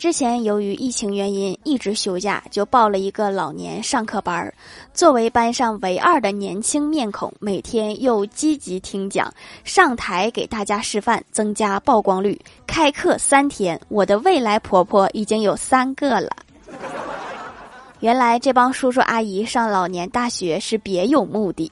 之前由于疫情原因一直休假就报了一个老年上课班儿。作为班上唯二的年轻面孔每天又积极听讲上台给大家示范增加曝光率开课三天我的未来婆婆已经有三个了。原来这帮叔叔阿姨上老年大学是别有目的。